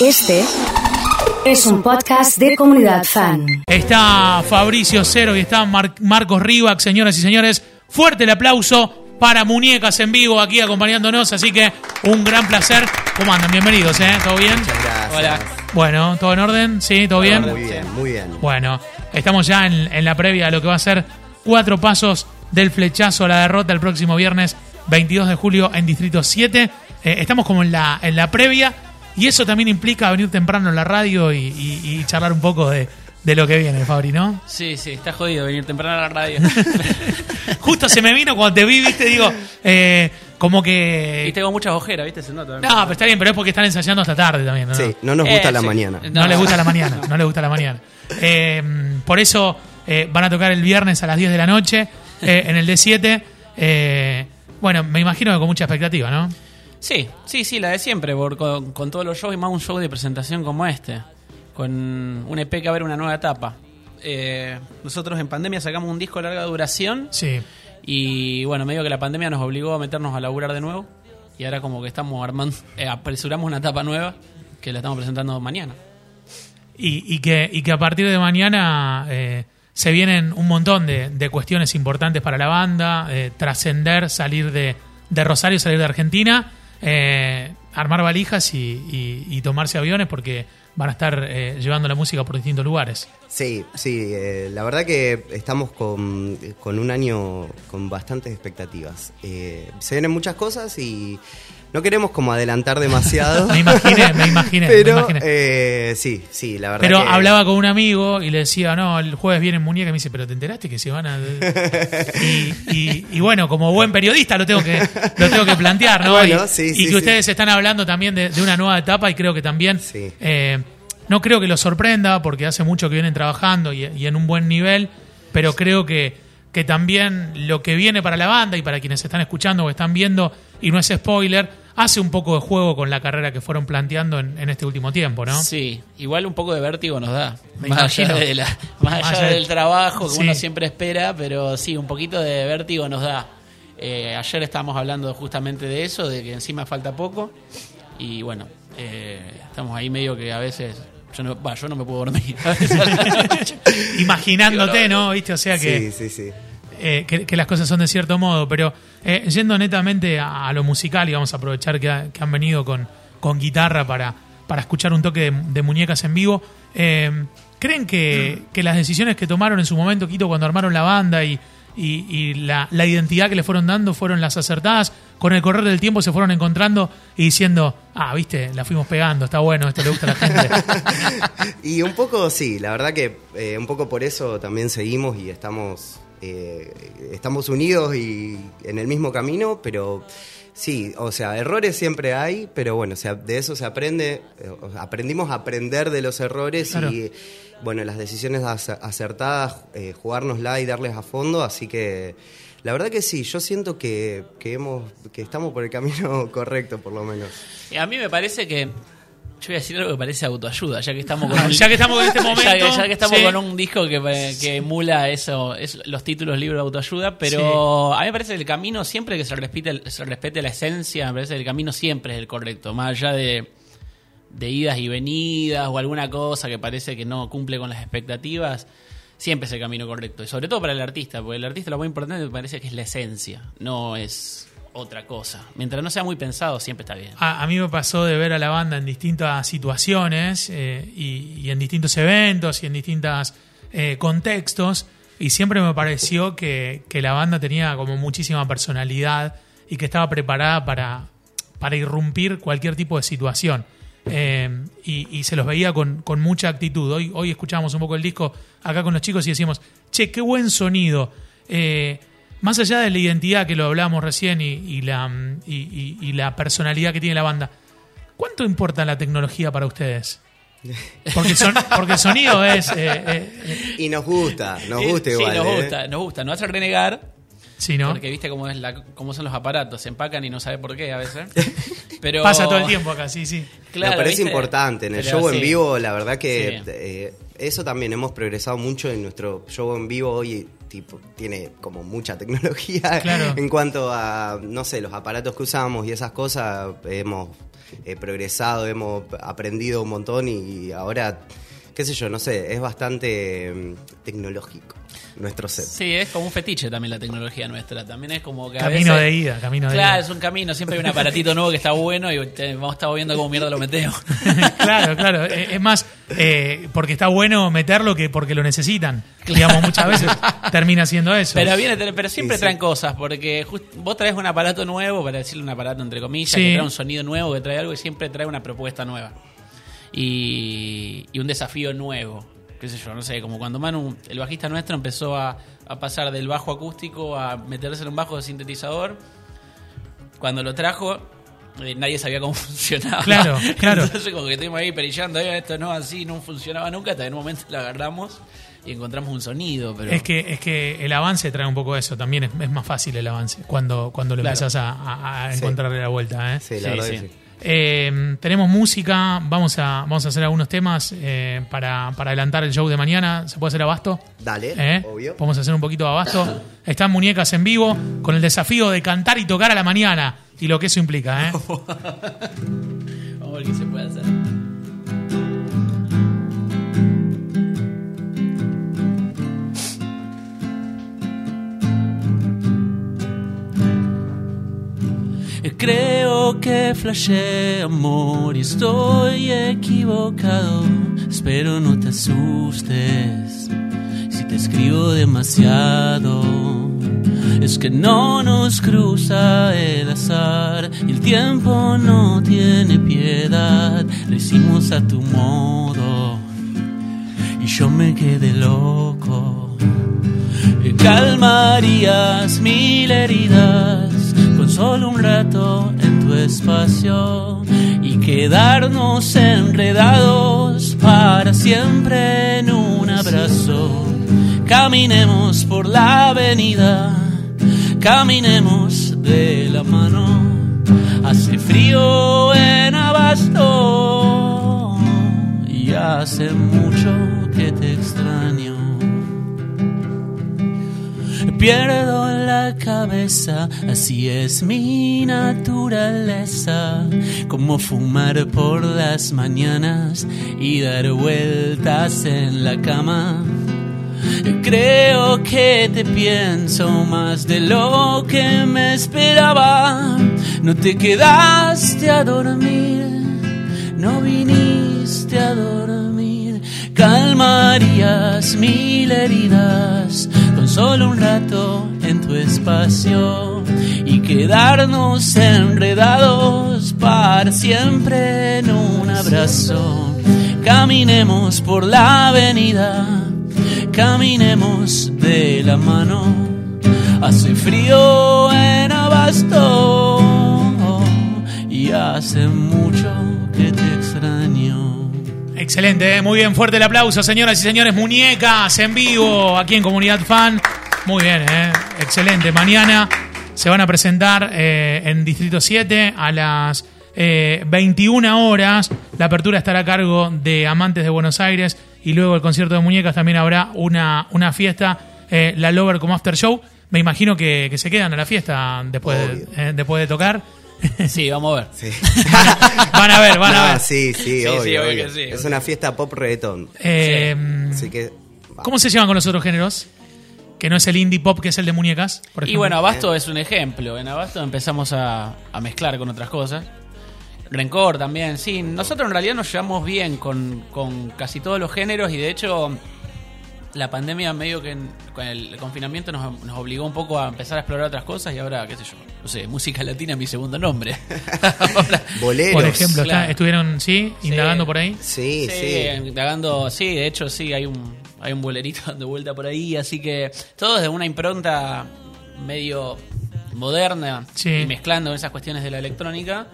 Este es un podcast de comunidad fan. Está Fabricio Cero y está Mar- Marcos Rivac, señoras y señores. Fuerte el aplauso para Muñecas en vivo aquí acompañándonos, así que un gran placer. ¿Cómo andan? Bienvenidos, ¿eh? ¿Todo bien? Gracias. Hola. Bueno, ¿todo en orden? ¿Sí? ¿Todo bien? Muy bien, muy bien. Bueno, estamos ya en, en la previa de lo que va a ser cuatro pasos del flechazo a la derrota el próximo viernes 22 de julio en Distrito 7. Eh, estamos como en la, en la previa y eso también implica venir temprano a la radio y, y- y charlar un poco de, de lo que viene, Fabri, ¿no? Sí, sí, está jodido venir temprano a la radio. Justo se me vino cuando te vi, viste, digo, eh, como que... y tengo muchas ojeras, ¿viste? Se nota. No, pero está bien, pero es porque están ensayando hasta tarde también, ¿no? Sí, no nos gusta Eh, la sí. mañana. No, les gusta la mañana, no les gusta la mañana. Eh, por eso eh, van a tocar el viernes a las 10 de la noche eh, en el D7. Eh, bueno, me imagino que con mucha expectativa, ¿no? Sí, sí, sí, la de siempre, por, con, con todos los shows y más un show de presentación como este. Con un EP que abre una nueva etapa. Eh, nosotros en pandemia sacamos un disco de larga duración Sí. y bueno, medio que la pandemia nos obligó a meternos a laburar de nuevo y ahora como que estamos armando, eh, apresuramos una etapa nueva que la estamos presentando mañana. Y, y que, y que a partir de mañana eh, se vienen un montón de, de cuestiones importantes para la banda, eh, trascender, salir de, de Rosario, salir de Argentina, eh, armar valijas y, y- tomarse aviones porque van a estar eh, llevando la música por distintos lugares. Sí, sí, eh, la verdad que estamos con, con un año con bastantes expectativas. Eh, se vienen muchas cosas y no queremos como adelantar demasiado. Me imaginé, me imaginé, me Pero imaginé. eh, sí, sí, la verdad Pero que- hablaba con un amigo y le decía, no, el jueves viene Muñeca y me dice, pero ¿te enteraste que se van a...? y, y- y bueno, como buen periodista lo tengo que, lo tengo que plantear, ¿no? Bueno, y, sí, y sí, que sí. ustedes están hablando también de, de una nueva etapa y creo que también... No creo que los sorprenda porque hace mucho que vienen trabajando y, y en un buen nivel, pero creo que, que también lo que viene para la banda y para quienes están escuchando o están viendo, y no es spoiler, hace un poco de juego con la carrera que fueron planteando en, en este último tiempo, ¿no? Sí, igual un poco de vértigo nos da. Me más allá, de la- más allá del trabajo que Sí. uno siempre espera, pero sí, un poquito de vértigo nos da. Eh, ayer estábamos hablando justamente de eso, de que encima falta poco. Y bueno, eh, estamos ahí medio que a veces. Yo no, yo no me puedo dormir. Imaginándote, ¿no? ¿Viste? O sea que... Sí, sí, sí. eh, que, que las cosas son de cierto modo, pero eh, yendo netamente a, a lo musical y vamos a aprovechar que, ha- que han venido con, con guitarra para, para escuchar un toque de, de muñecas en vivo, eh, ¿creen que, que las decisiones que tomaron en su momento, Quito, cuando armaron la banda y, y- la identidad que le fueron dando fueron las acertadas? Con el correr del tiempo se fueron encontrando y diciendo, ah, viste, la fuimos pegando, está bueno, esto le gusta a la gente. Y un poco, sí, la verdad que eh, un poco por eso también seguimos y estamos, eh, estamos unidos y en el mismo camino, pero sí, o sea, errores siempre hay, pero bueno, o sea, de eso se aprende, eh, aprendimos a aprender de los errores Claro. y bueno, las decisiones ac- acertadas, eh, jugárnosla y darles a fondo, así que... La verdad que sí, yo siento que, que, hemos, que estamos por el camino correcto, por lo menos. Y a mí me parece que. Yo voy a decir algo que parece autoayuda, ya que estamos con un, ya que estamos en este momento. ya, que, ya que estamos sí. con un disco que, eh, emula eso, es, los títulos libros de autoayuda, pero a mí me parece que el camino siempre que se respete, se respete la esencia, me parece que el camino siempre es el correcto, más allá de, de idas y venidas o alguna cosa que parece que no cumple con las expectativas, siempre es el camino correcto, y sobre todo para el artista, porque el artista lo más importante me parece que es la esencia, no es otra cosa. Mientras no sea muy pensado, siempre está bien. A, mí me pasó de ver a la banda en distintas situaciones eh, y, en distintos eventos y en distintos contextos y siempre me pareció que, que la banda tenía como muchísima personalidad y que estaba preparada para, para irrumpir cualquier tipo de situación. Eh, y, se los veía con, con mucha actitud. Hoy, hoy escuchábamos un poco el disco acá con los chicos y decíamos, che, qué buen sonido. Eh, más allá de la identidad que lo hablábamos recién y, y la, mm, y, y- y la personalidad que tiene la banda, ¿cuánto importa la tecnología para ustedes? Porque, son, porque el sonido es... eh, eh, eh, Y nos gusta, nos gusta sí, igual. nos ¿eh? gusta, nos gusta. Nos hace renegar, sí, ¿no? porque viste cómo, es la, cómo son los aparatos, se empacan y no sabe por qué a veces. Pero, Pasa todo el tiempo acá, sí, sí. Claro, Me parece ¿viste? importante. En el Pero show en sí. vivo, la verdad que Sí. eh, eso también hemos progresado mucho en nuestro show en vivo hoy. Tipo, tiene como mucha tecnología Claro. en cuanto a, no sé, los aparatos que usamos y esas cosas. Hemos eh, progresado, hemos aprendido un montón y ahora, qué sé yo, no sé, es bastante mm, tecnológico nuestro set. Sí, es como un fetiche también la tecnología nuestra. También es como que a Camino veces- de ida, camino de Claro, ida. es un camino. Siempre hay un aparatito nuevo que está bueno y te- vamos a estar viendo cómo mierda lo metemos. claro, claro. Eh, Es más, eh, porque está bueno meterlo que porque lo necesitan. Digamos, muchas veces termina siendo eso. Pero viene, pero siempre Sí, sí. traen cosas, porque just- vos traes un aparato nuevo, para decirle un aparato entre comillas, Sí. que trae un sonido nuevo, que trae algo y siempre trae una propuesta nueva. Y, y un desafío nuevo. Qué sé yo, no sé, como cuando Manu, el bajista nuestro, empezó a, a pasar del bajo acústico a meterse en un bajo de sintetizador. Cuando lo trajo, eh, nadie sabía cómo funcionaba. Claro, claro. Entonces, como que estuvimos ahí perillando, "Eh, esto no así, no funcionaba nunca, hasta en un momento lo agarramos y encontramos un sonido. Pero... Es que, es que el avance trae un poco eso, también es, es más fácil el avance cuando, cuando le Claro. empezás a, a- a Sí. encontrarle la vuelta. ¿eh? Sí, la Sí, verdad sí. que sí. Eh, tenemos música, vamos a, vamos a hacer algunos temas eh, para, para adelantar el show de mañana. ¿Se puede hacer abasto? Dale, ¿Eh? obvio. Podemos hacer un poquito de abasto. Están muñecas en vivo con el desafío de cantar y tocar a la mañana y lo que eso implica. ¿eh? Vamos a ver qué se puede hacer. Que flashé amor y estoy equivocado. Espero no te asustes si te escribo demasiado. Es que no nos cruza el azar el tiempo no tiene piedad. Lo hicimos a tu modo y yo me quedé loco. Calmarías mil heridas solo un rato en tu espacio y quedarnos enredados para siempre en un abrazo. Caminemos por la avenida, caminemos de la mano. Hace frío en abasto y hace mucho que te extraño. Pierdo la cabeza, así es mi naturaleza, como fumar por las mañanas y dar vueltas en la cama. Creo que te pienso más de lo que me esperaba. No te quedaste a dormir, no viniste a dormir. Calmarías mil heridas con solo un rato y quedarnos enredados para siempre en un abrazo. Caminemos por la avenida, caminemos de la mano. Hace frío en abasto y hace mucho que te extraño. Excelente, ¿eh? muy bien, fuerte el aplauso, señoras y señores. Muñecas en vivo aquí en Comunidad Fan. Muy bien, ¿eh? excelente. Mañana se van a presentar eh, en Distrito 7 a las eh, 21 horas. La apertura estará a cargo de Amantes de Buenos Aires y luego el concierto de muñecas también habrá una, una fiesta, eh, la Lover como After Show. Me imagino que, que se quedan a la fiesta después, de, eh, después de tocar. Sí, vamos a ver. Sí. Van a ver, van a ver. Sí, sí, Sí, obvio, sí, obvio obvio. que sí, Es una fiesta pop reggaetón. Eh, Así que. ¿Cómo se llevan con los otros géneros? Que no es el indie pop, que es el de muñecas, por Y bueno, Abasto es un ejemplo. En Abasto empezamos a, a mezclar con otras cosas. Rencor también, sí. Nosotros en realidad nos llevamos bien con, con casi todos los géneros y de hecho la pandemia medio que en- con el confinamiento nos, nos obligó un poco a empezar a explorar otras cosas y ahora, qué sé yo, no sé, música latina es mi segundo nombre. Ahora- Boleros. por ejemplo, Claro. estuvieron, sí, Sí. indagando por ahí. Sí, Sí, sí. indagando, sí, de hecho sí, hay un, hay un bolerito dando vuelta por ahí, así que todo desde una impronta medio moderna Sí. y mezclando esas cuestiones de la electrónica,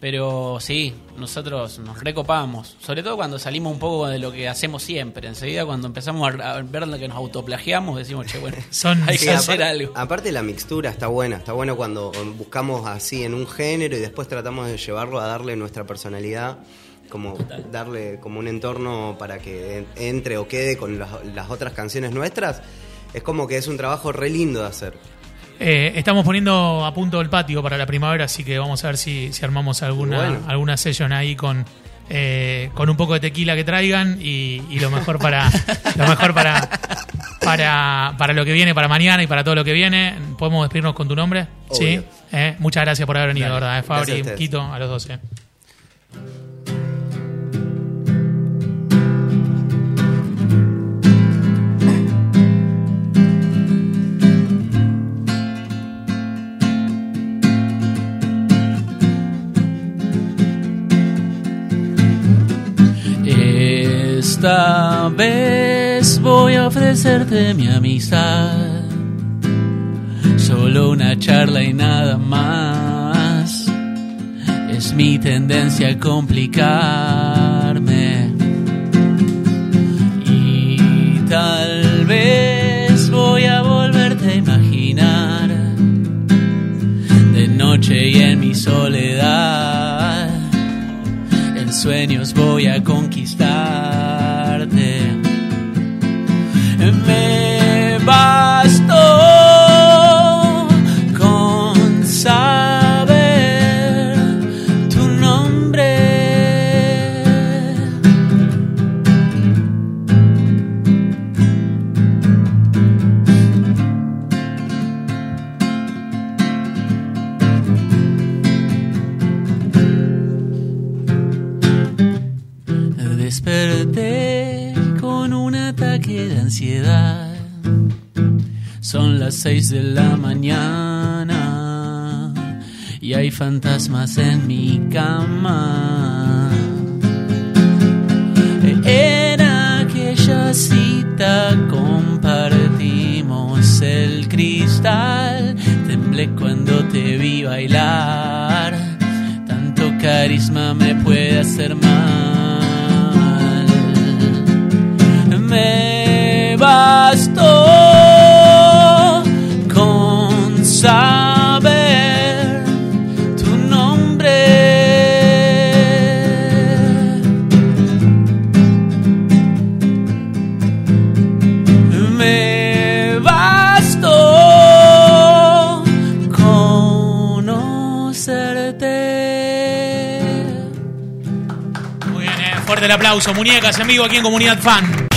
pero sí, nosotros nos recopamos, sobre todo cuando salimos un poco de lo que hacemos siempre, enseguida cuando empezamos a ver lo que nos autoplagiamos, decimos, che, bueno, Son- hay Sí, que hacer algo. aparte la mixtura está buena, está bueno cuando buscamos así en un género y después tratamos de llevarlo a darle nuestra personalidad, como darle como un entorno para que en- entre o quede con las, las otras canciones nuestras. Es como que es un trabajo re lindo de hacer. Eh, estamos poniendo a punto el patio para la primavera, así que vamos a ver si, si armamos alguna, Bueno. alguna session ahí con, eh, con un poco de tequila que traigan y, y lo mejor para lo mejor para, para para lo que viene, para mañana y para todo lo que viene. ¿Podemos despedirnos con tu nombre? Obvio. Sí. Eh, muchas gracias por haber venido, Dale. ¿verdad? Eh, Fabri. Quito, a los 12. Vez voy a ofrecerte mi amistad. Solo una charla y nada más. Es mi tendencia a complicarme. Y tal vez voy a volverte a imaginar. De noche y en mi soledad. En sueños voy a conquistarte. Con un ataque de ansiedad. Son las seis de la mañana y hay fantasmas en mi cama. En aquella cita compartimos el cristal. Temblé cuando te vi bailar. Tanto carisma me puede hacer mal. El aplauso. Muñecas vivo aquí en Comunidad Fan.